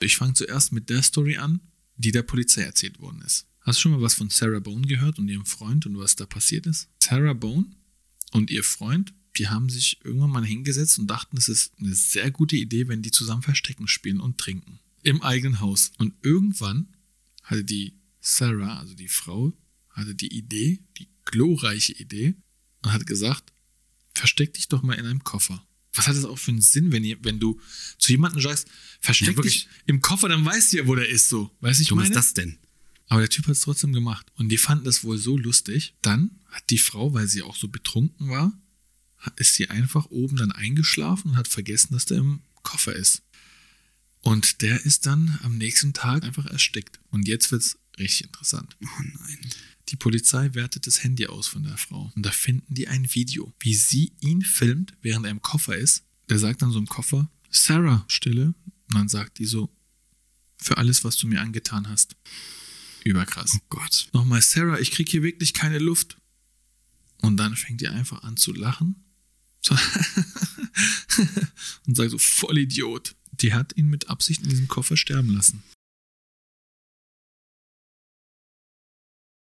Ich fange zuerst mit der Story an, die der Polizei erzählt worden ist. Hast du schon mal was von Sarah Bone gehört und ihrem Freund und was da passiert ist? Sarah Bone und ihr Freund, die haben sich irgendwann mal hingesetzt und dachten, es ist eine sehr gute Idee, wenn die zusammen Verstecken spielen und trinken. Im eigenen Haus. Und irgendwann hatte die Sarah, also die Frau, hatte die Idee, die glorreiche Idee, und hat gesagt, versteck dich doch mal in einem Koffer. Was hat das auch für einen Sinn, wenn, ihr, wenn du zu jemandem sagst, versteck Ja, dich im Koffer, dann weißt du ja, wo der ist, so. Weißt du, ich meine? ist das denn? Aber der Typ hat es trotzdem gemacht. Und die fanden das wohl so lustig. Dann hat die Frau, weil sie auch so betrunken war, ist sie einfach oben dann eingeschlafen und hat vergessen, dass der im Koffer ist. Und der ist dann am nächsten Tag einfach erstickt. Und jetzt wird's richtig interessant. Oh nein. Die Polizei wertet das Handy aus von der Frau. Und da finden die ein Video, wie sie ihn filmt, während er im Koffer ist. Der sagt dann so im Koffer, Sarah, Stille. Und dann sagt die so, für alles, was du mir angetan hast. Überkrass. Oh Gott. Nochmal, Sarah, ich krieg hier wirklich keine Luft. Und dann fängt die einfach an zu lachen. So und sagt so, voll Idiot. Die hat ihn mit Absicht in diesem Koffer sterben lassen.